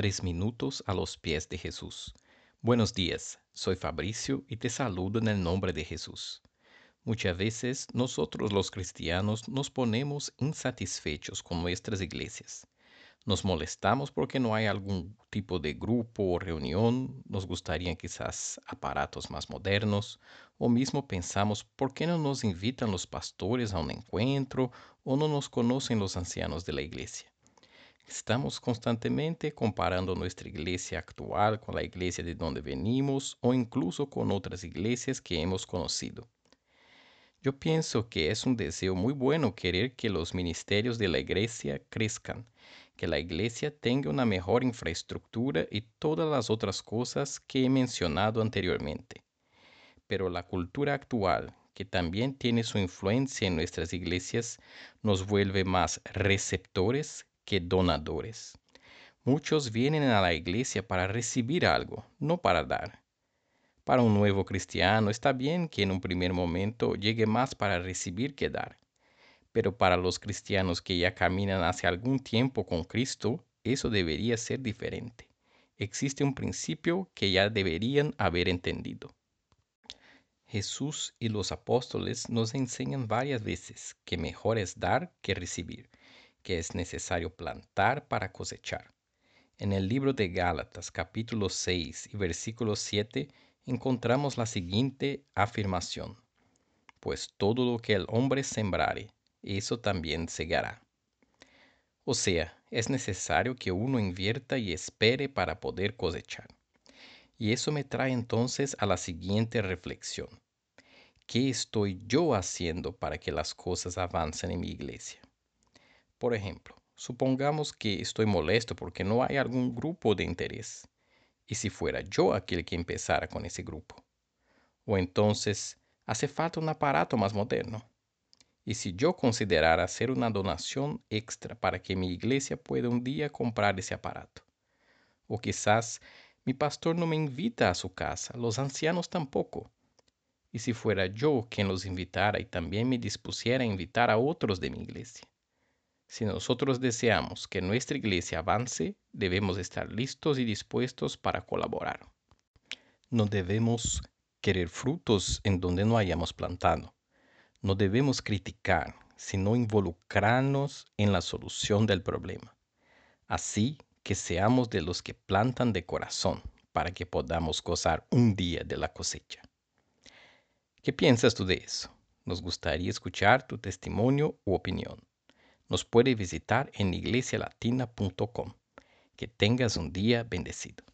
Tres minutos a los pies de Jesús. Buenos días, soy Fabricio y te saludo en el nombre de Jesús. Muchas veces nosotros los cristianos nos ponemos insatisfechos con nuestras iglesias. Nos molestamos porque no hay algún tipo de grupo o reunión, nos gustarían quizás aparatos más modernos, o mismo pensamos por qué no nos invitan los pastores a un encuentro o no nos conocen los ancianos de la iglesia. Estamos constantemente comparando nuestra iglesia actual con la iglesia de donde venimos o incluso con otras iglesias que hemos conocido. Yo pienso que es un deseo muy bueno querer que los ministerios de la iglesia crezcan, que la iglesia tenga una mejor infraestructura y todas las otras cosas que he mencionado anteriormente. Pero la cultura actual, que también tiene su influencia en nuestras iglesias, nos vuelve más receptores donadores. Muchos vienen a la iglesia para recibir algo, no para dar. Para un nuevo cristiano está bien que en un primer momento llegue más para recibir que dar. Pero para los cristianos que ya caminan hace algún tiempo con Cristo, eso debería ser diferente. Existe un principio que ya deberían haber entendido. Jesús y los apóstoles nos enseñan varias veces que mejor es dar que recibir que es necesario plantar para cosechar. En el libro de Gálatas capítulo 6 y versículo 7 encontramos la siguiente afirmación. Pues todo lo que el hombre sembrare, eso también segará. O sea, es necesario que uno invierta y espere para poder cosechar. Y eso me trae entonces a la siguiente reflexión. ¿Qué estoy yo haciendo para que las cosas avancen en mi iglesia? Por ejemplo, supongamos que estoy molesto porque no hay algún grupo de interés. ¿Y si fuera yo aquel que empezara con ese grupo? O entonces, hace falta un aparato más moderno. ¿Y si yo considerara hacer una donación extra para que mi iglesia pueda un día comprar ese aparato? O quizás mi pastor no me invita a su casa, los ancianos tampoco. ¿Y si fuera yo quien los invitara y también me dispusiera a invitar a otros de mi iglesia? Si nosotros deseamos que nuestra iglesia avance, debemos estar listos y dispuestos para colaborar. No debemos querer frutos en donde no hayamos plantado. No debemos criticar, sino involucrarnos en la solución del problema. Así que seamos de los que plantan de corazón para que podamos gozar un día de la cosecha. ¿Qué piensas tú de eso? Nos gustaría escuchar tu testimonio u opinión nos puede visitar en iglesialatina.com. Que tengas un día bendecido.